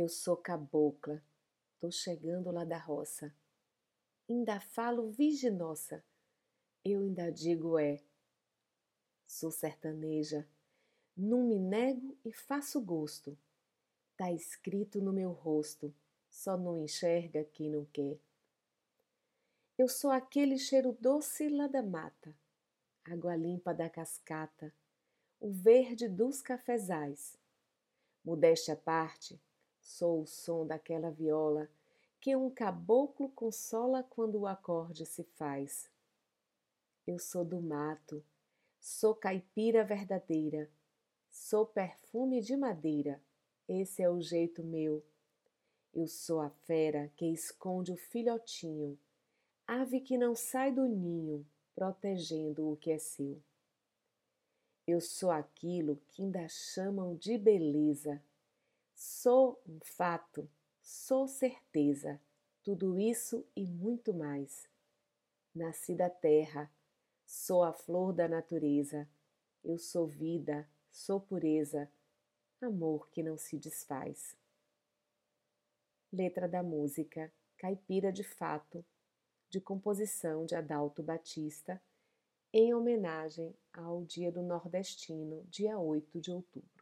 Eu sou cabocla, tô chegando lá da roça. Ainda falo viginossa, eu ainda digo é. Sou sertaneja, não me nego e faço gosto. Tá escrito no meu rosto, só não enxerga quem não quer. Eu sou aquele cheiro doce lá da mata, água limpa da cascata, o verde dos cafezais. Modéstia à parte, Sou o som daquela viola que um caboclo consola quando o acorde se faz. Eu sou do mato, sou caipira verdadeira, sou perfume de madeira, esse é o jeito meu. Eu sou a fera que esconde o filhotinho, ave que não sai do ninho, protegendo o que é seu. Eu sou aquilo que ainda chamam de beleza, Sou um fato, sou certeza, tudo isso e muito mais. Nasci da terra, sou a flor da natureza, eu sou vida, sou pureza, amor que não se desfaz. Letra da música Caipira de Fato, de composição de Adalto Batista, em homenagem ao Dia do Nordestino, dia 8 de outubro.